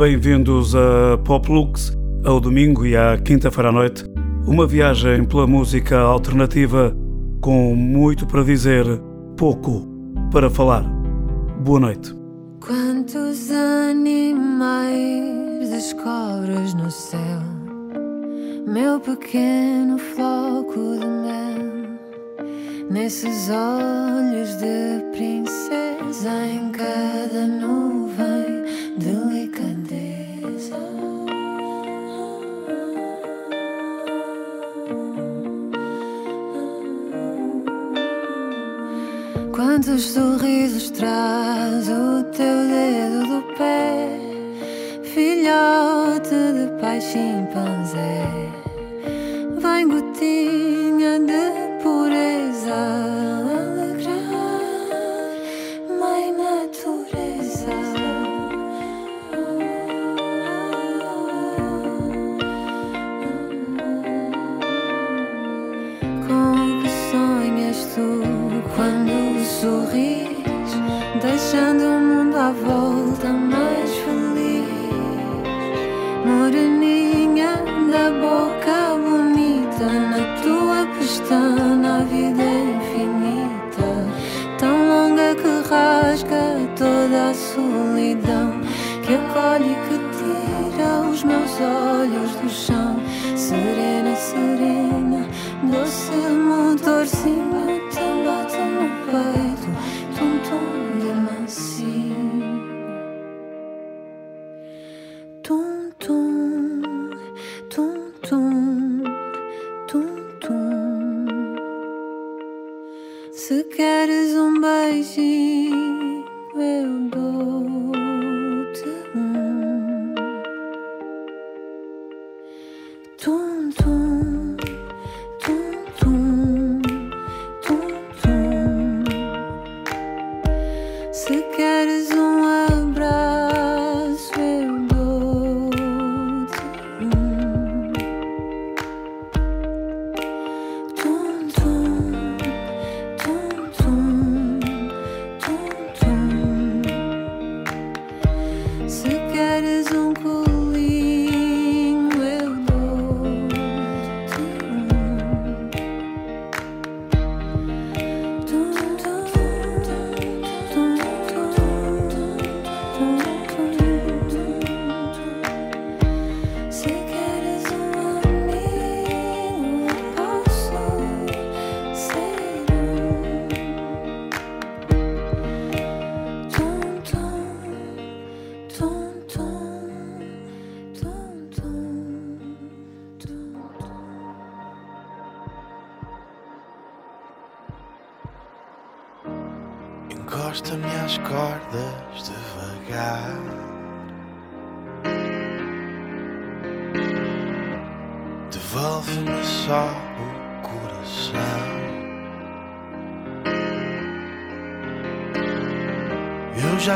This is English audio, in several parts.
bem-vindos a Poplux, ao domingo e à quinta-feira à noite. Uma viagem pela música alternativa com muito para dizer, pouco para falar. Boa noite. Quantos animais descobres no céu, meu pequeno floco de mel, nesses olhos de princesa em cada Quantos sorrisos traz o teu dedo do pé, filhote de pai chimpanzé?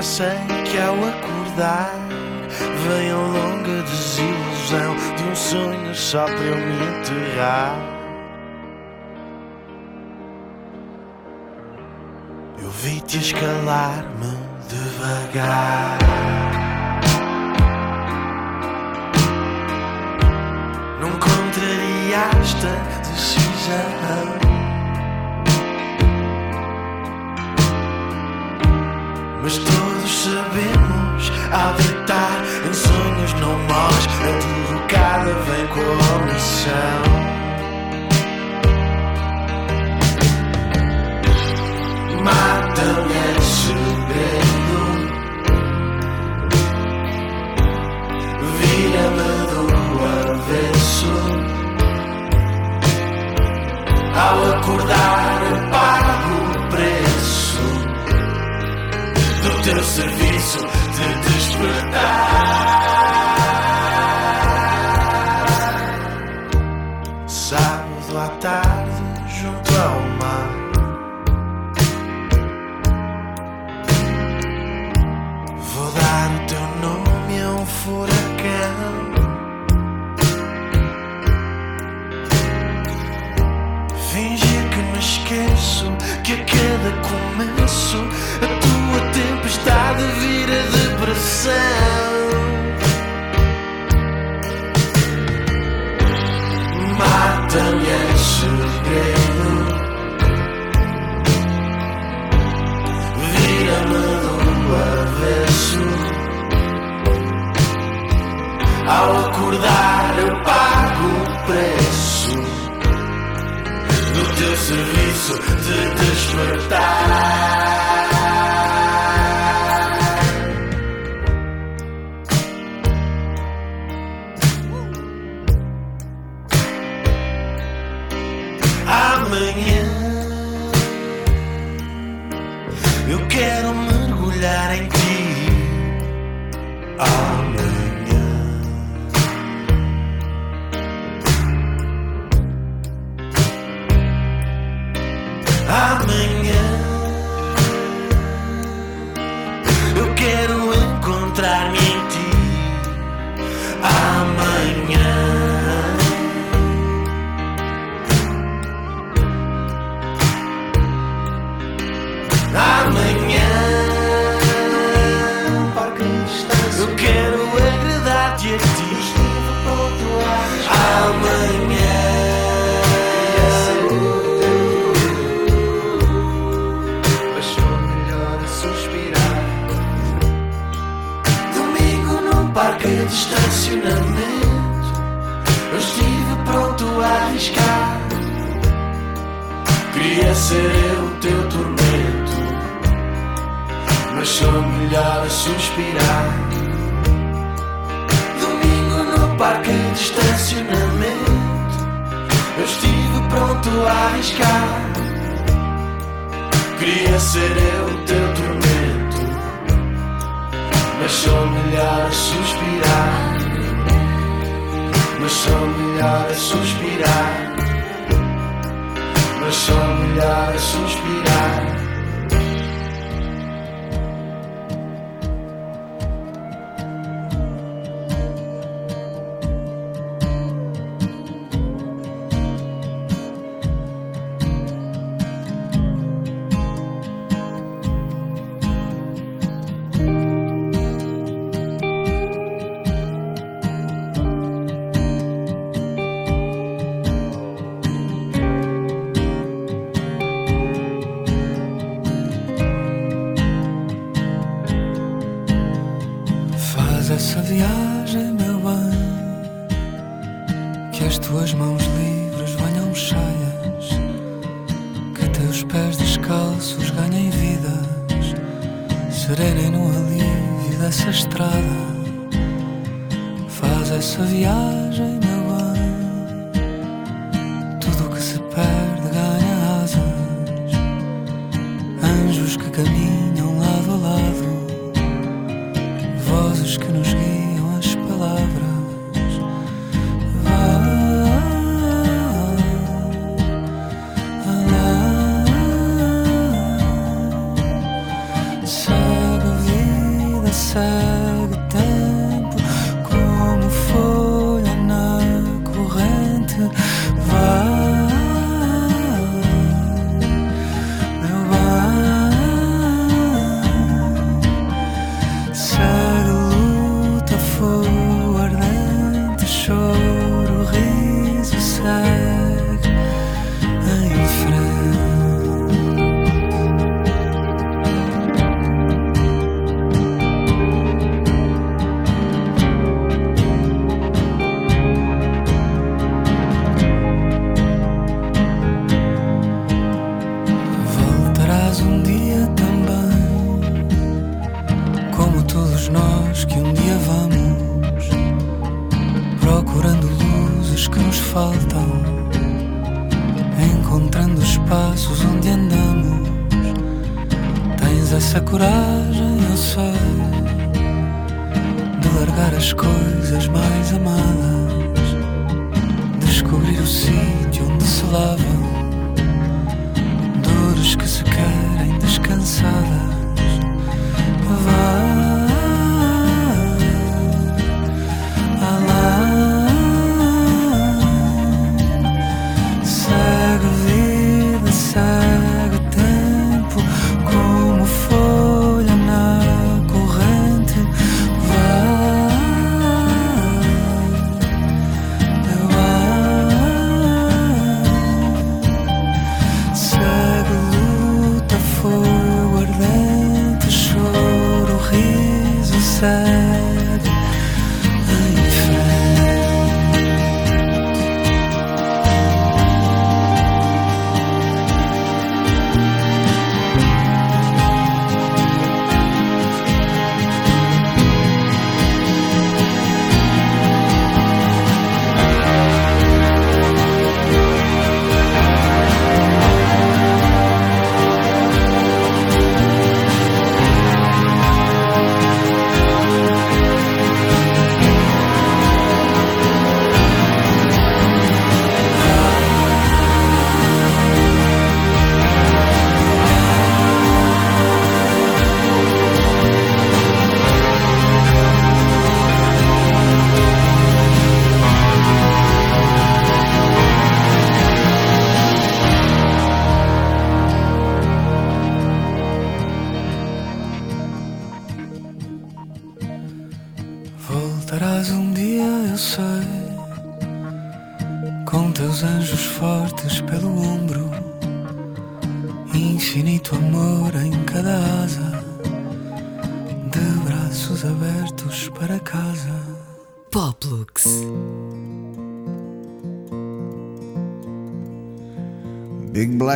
Sei que ao acordar vem a longa desilusão de um sonho só para eu me enterrar. Eu vi-te escalar-me devagar. Não contrariaste decisão. Mas todos sabemos, ao deitar em sonhos não morres, a derrocada vem com a omissão. Mata-me em segredo, vira-me do avesso. Ao acordar, teu serviço de despertar. Mata-me em. Vira-me do avesso. Ao acordar, eu pago o preço do teu serviço de despertar. Olhar milhares suspirar.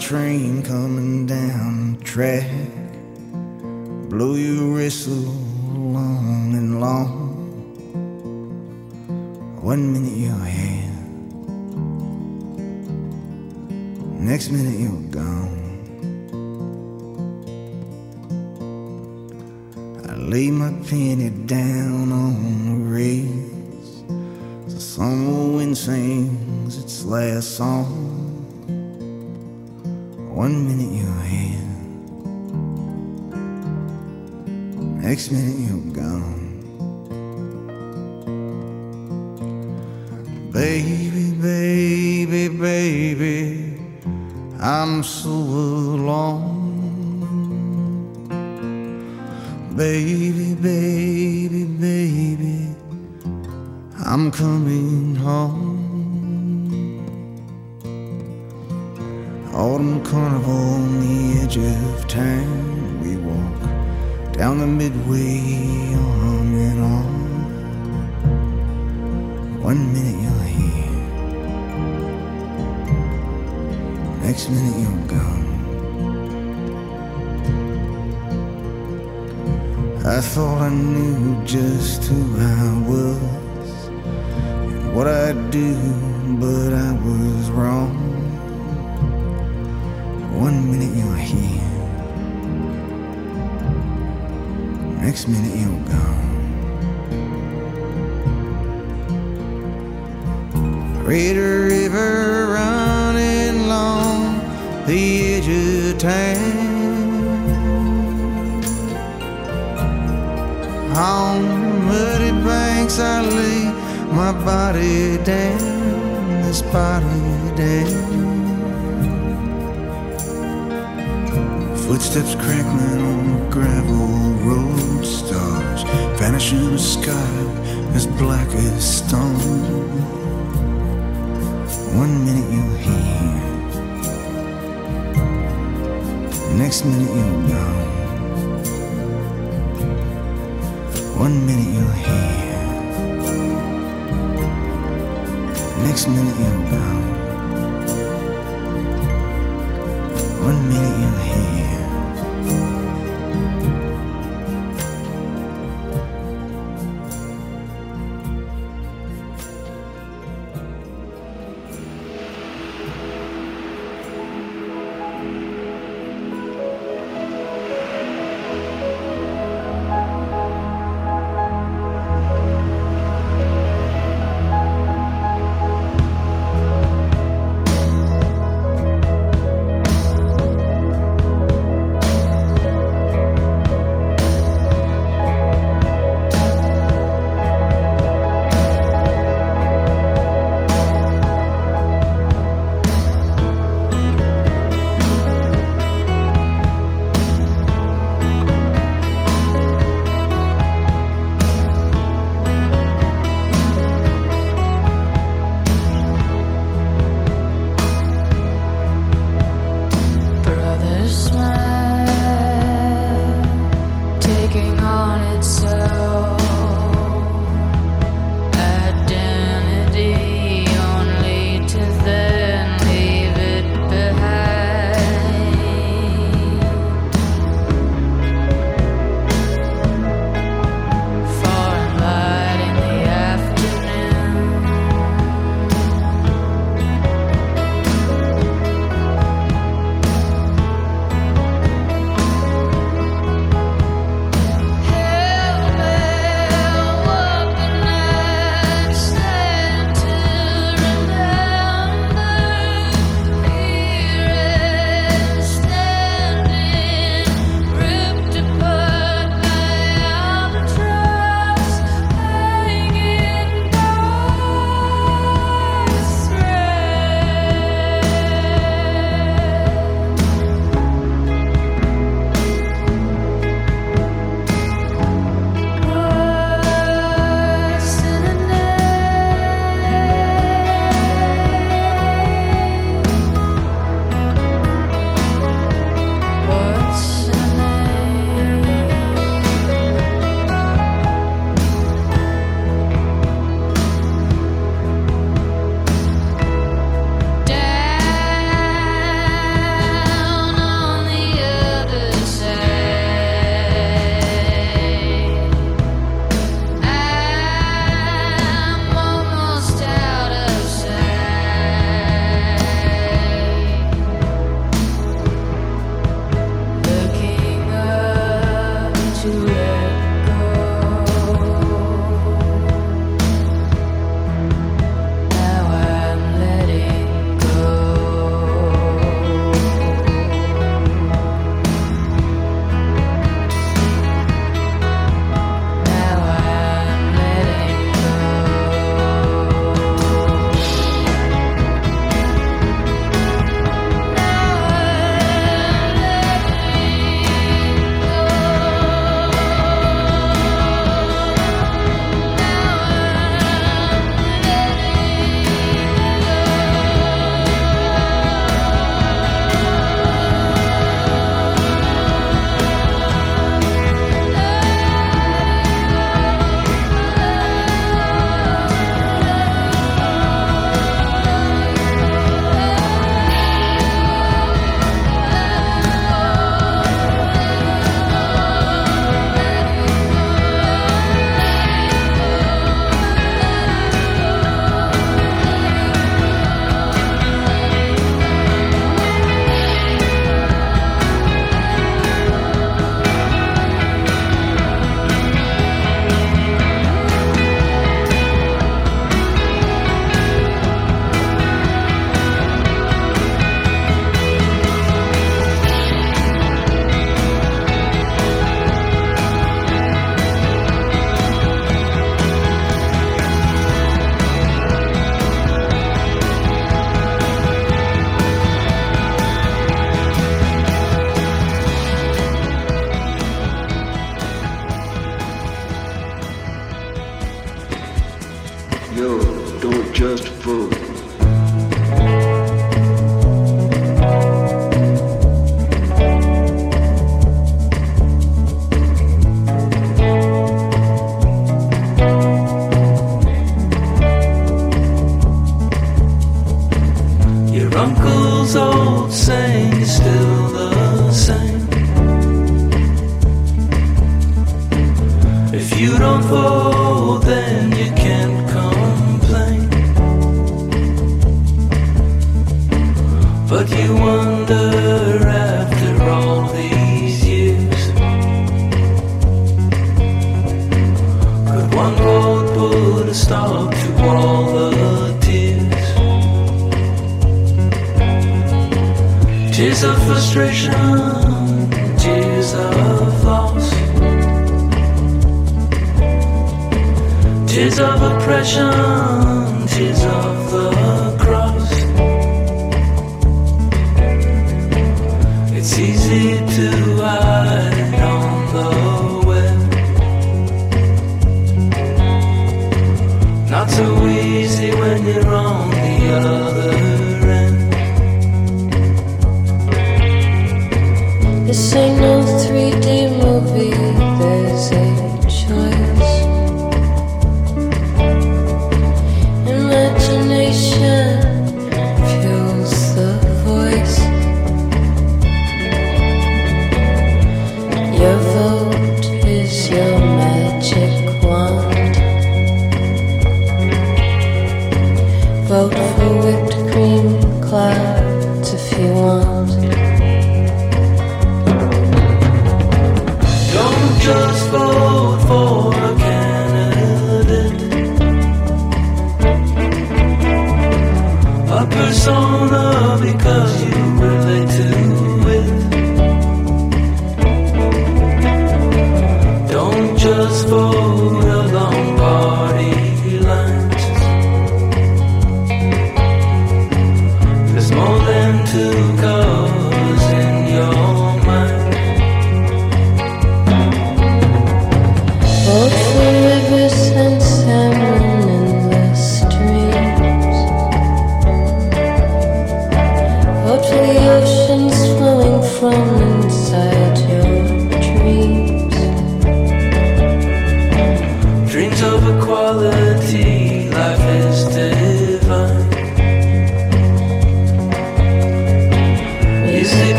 Train coming down the track. One minute you're here, next minute you're gone. Baby, baby, baby, I'm so alone. Baby, baby, baby, I'm coming home. Autumn carnival on the edge of town. We walk down the midway arm in arm. One minute you're here, next minute you're gone. I thought I knew just who I was and what I'd do, but I was wrong. One minute you're here, next minute you're gone. Red River running along the edge of town. On muddy banks I lay my body down, this body down. Footsteps crackling on the gravel road, stars vanish in the sky as black as stone. One minute you're here, next minute you're gone. One minute you're here, next minute you're gone. One minute you're here.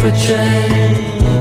for change.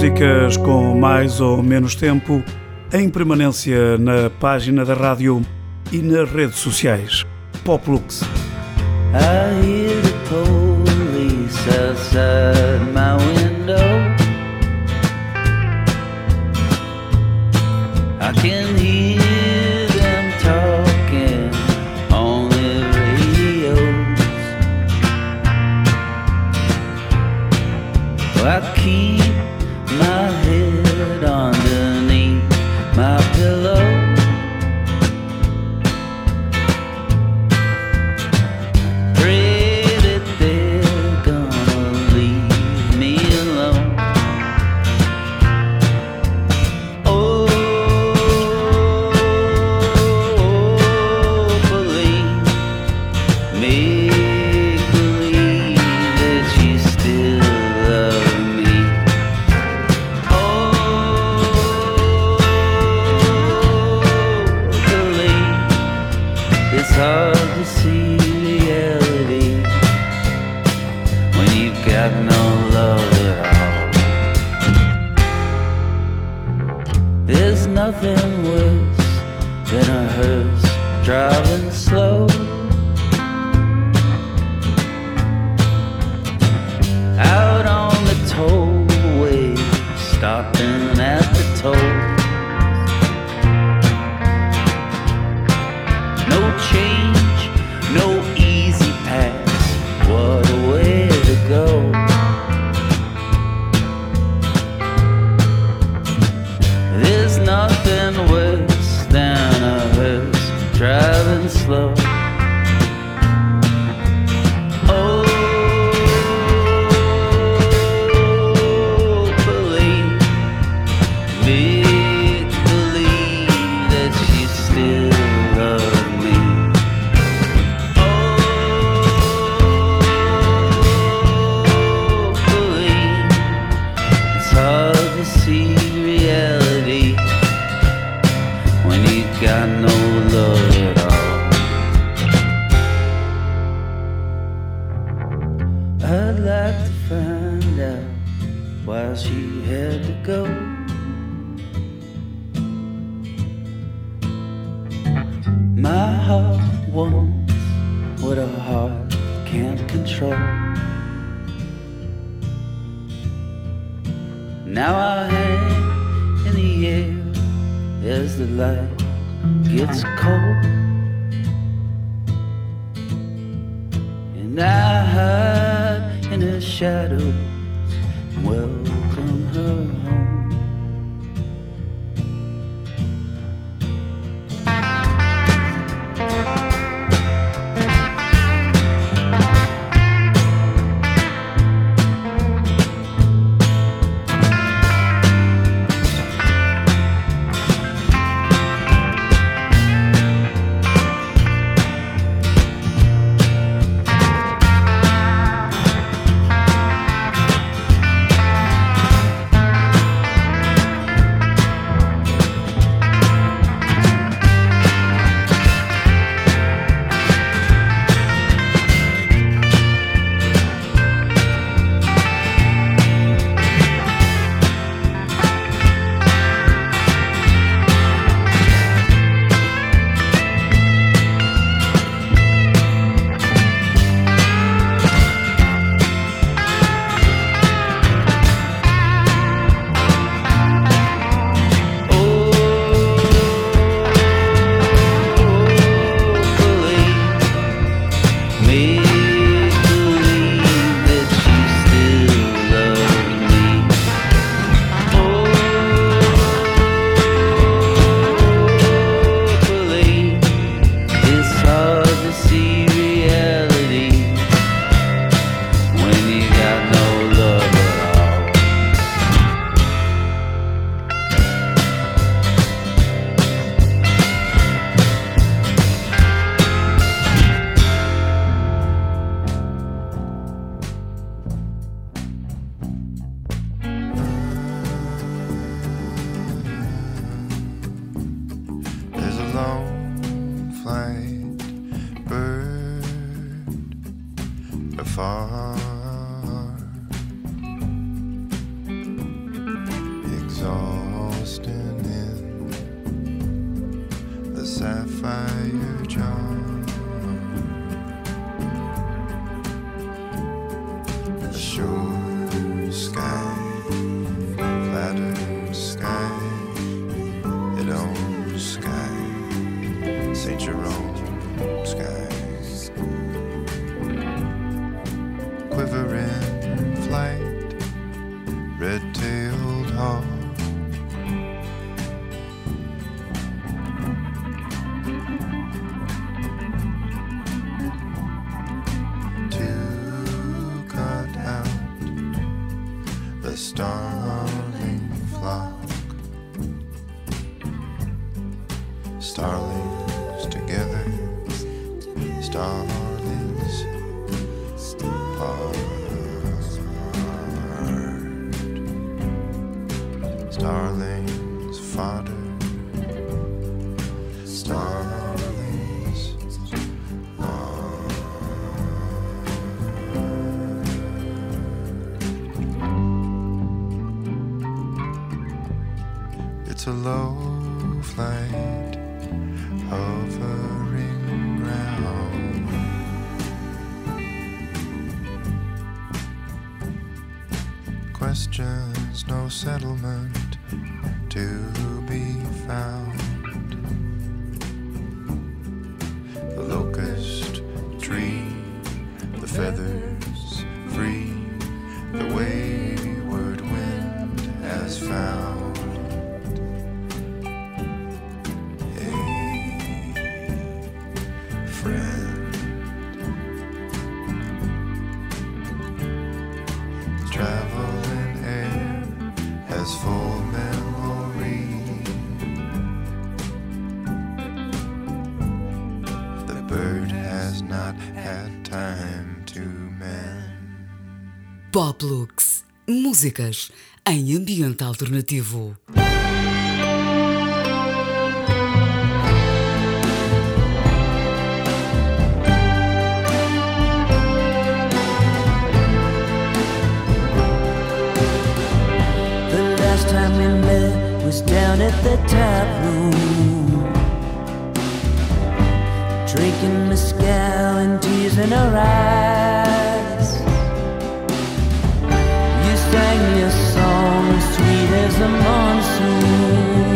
Músicas com mais ou menos tempo, em permanência na página da rádio e nas redes sociais. Poplux. I hear the police outside my window. sapphire jaw. there's no settlement to be found. The locust tree, the feather. Músicas em ambiente alternativo. time we met was down at the tap room Drinking and her eyes sing song, sweet as the monsoon.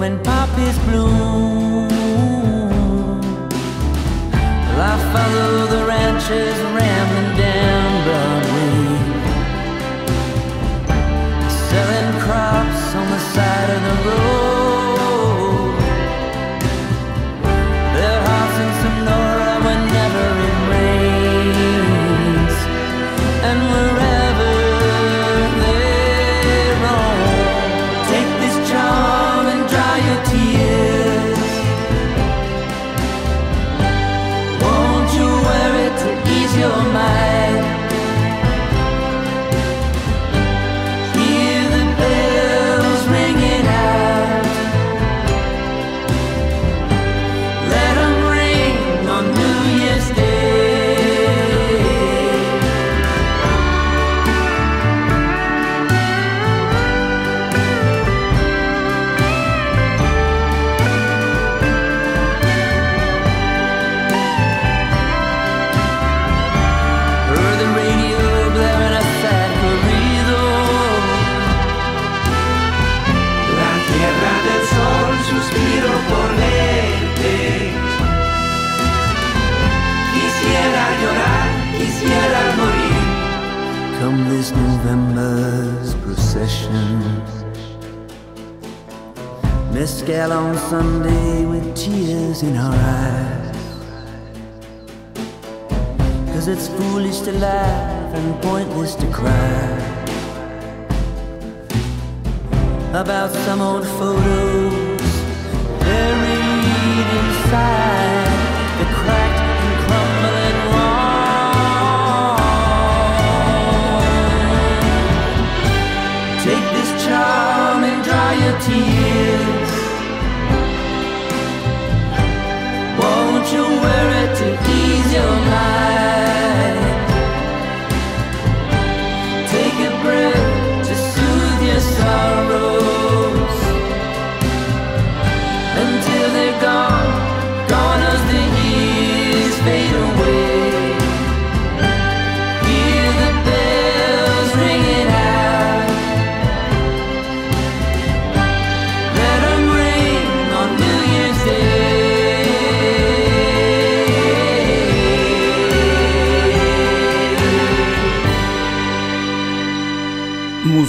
moment. about some old photos buried inside.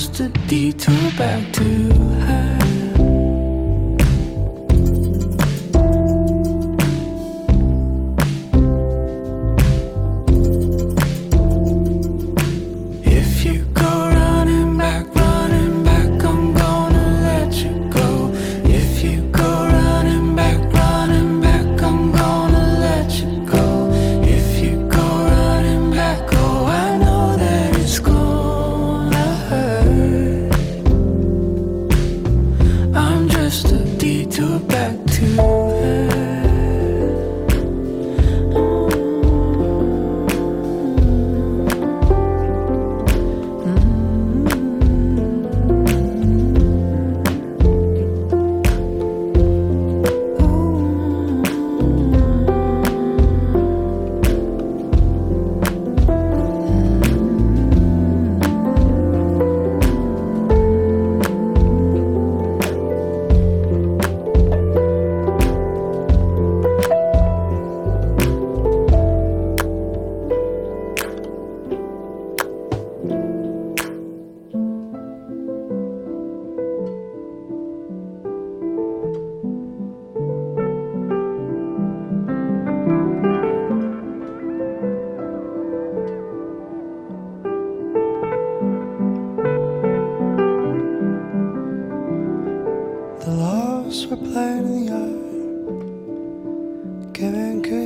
just a detour back to her.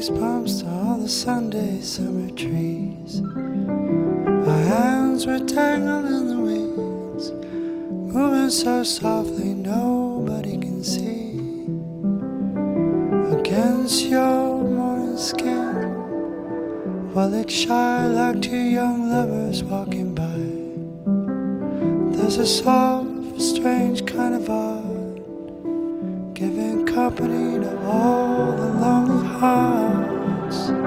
face palms to all the Sunday summer trees. Our hands were tangled in the weeds, moving so softly nobody can see. Against your morning skin, while well, it's shy like two young lovers walking by. There's a soft, strange kind of art, giving company to all the lonely hearts.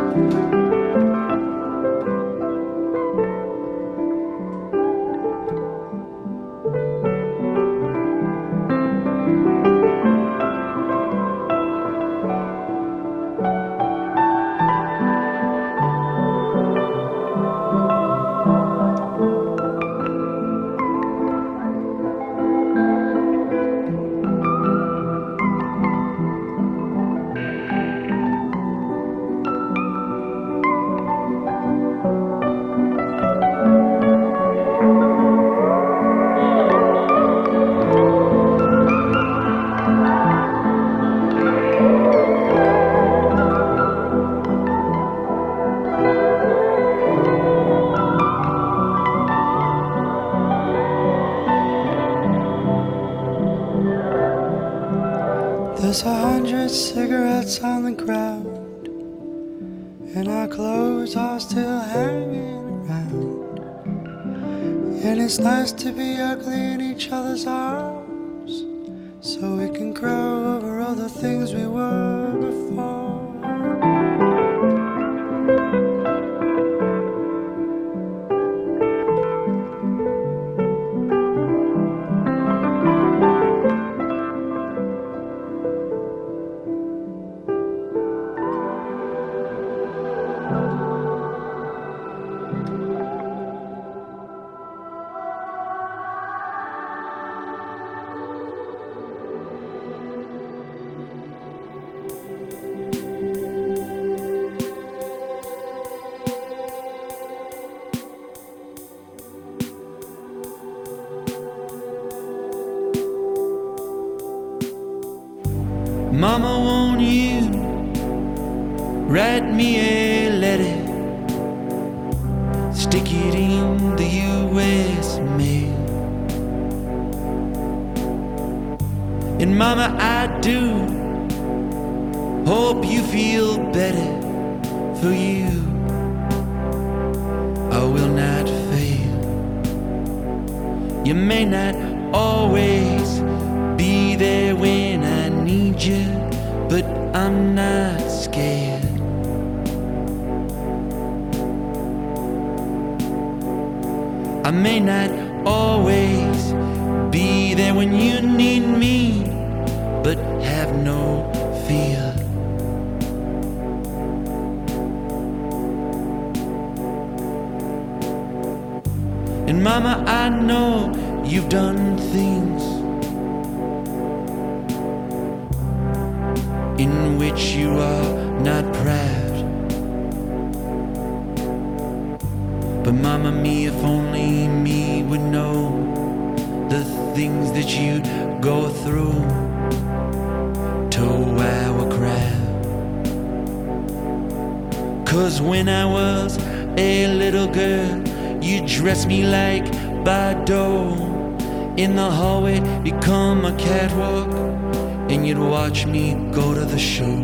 So And Mama, I know you've done things in which you are not proud. But Mama, me, if only me would know the things that you'd go through to our crowd. Cause when I was a little girl, you dress me like Bardot. In the hallway, become a catwalk, and you'd watch me go to the show.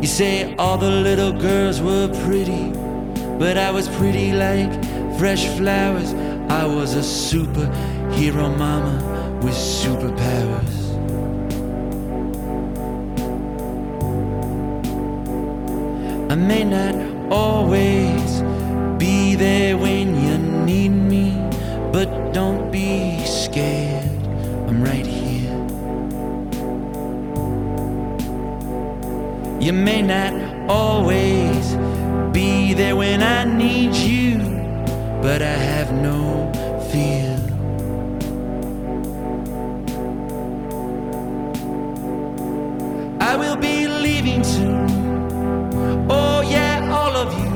You say all the little girls were pretty, but I was pretty like fresh flowers. I was a superhero mama with superpowers. I may not always You may not always be there when I need you, but I have no fear. I will be leaving soon. Oh, yeah, all of you.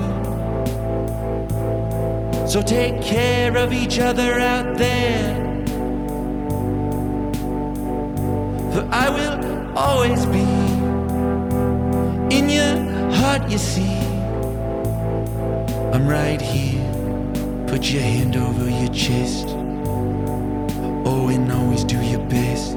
So take care of each other out there. For I will always be you see. I'm right here. Put your hand over your chest. Oh, and always do your best.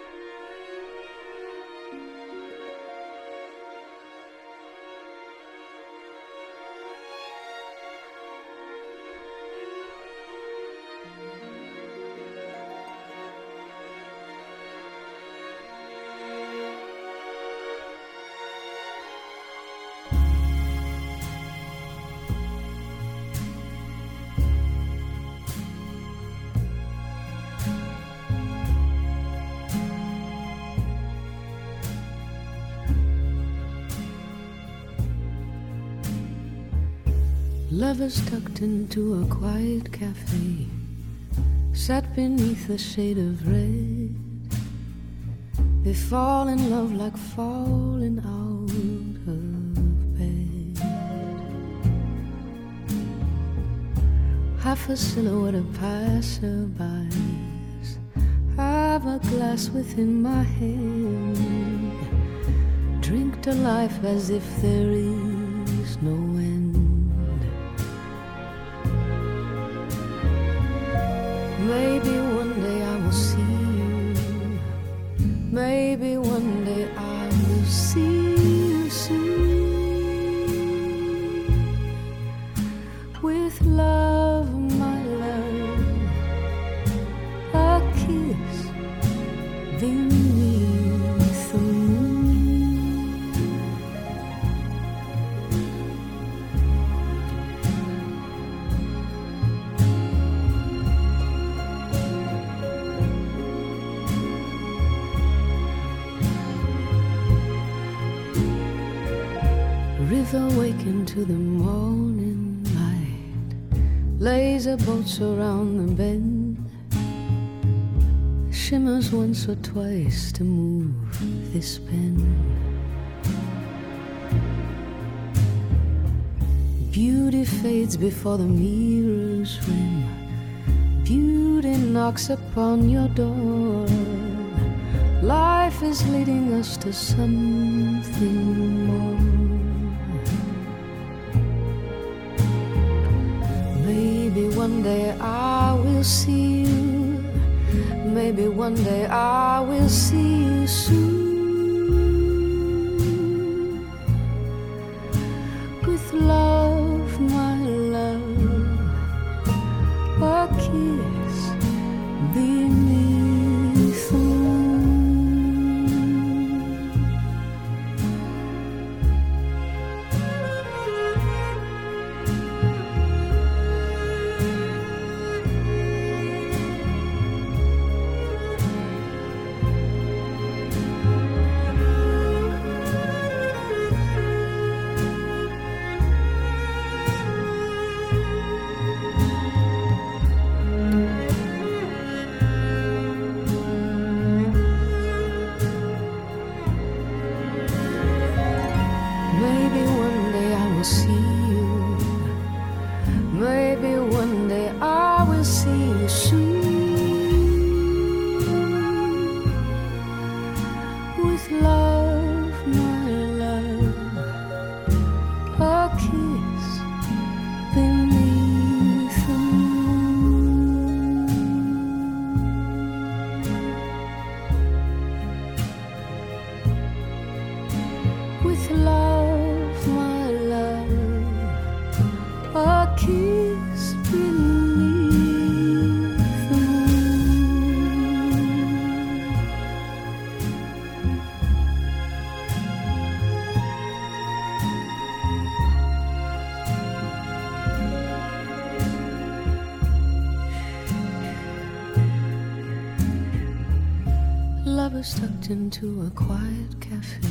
Lovers tucked into a quiet cafe sat beneath a shade of red. They fall in love like falling out of bed. Half a silhouette of passerbys. Have a glass within my hand. Drink to life as if there is no Maybe one day I will see you. Maybe one Laser boats around the bend. Shimmers once or twice to move this pen. Beauty fades before the mirror's rim. Beauty knocks upon your door. Life is leading us to something see you. Maybe one day I will see you soon. Lovers tucked into a quiet cafe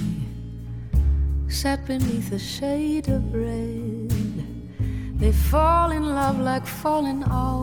sat beneath a shade of red. They fall in love like falling bed.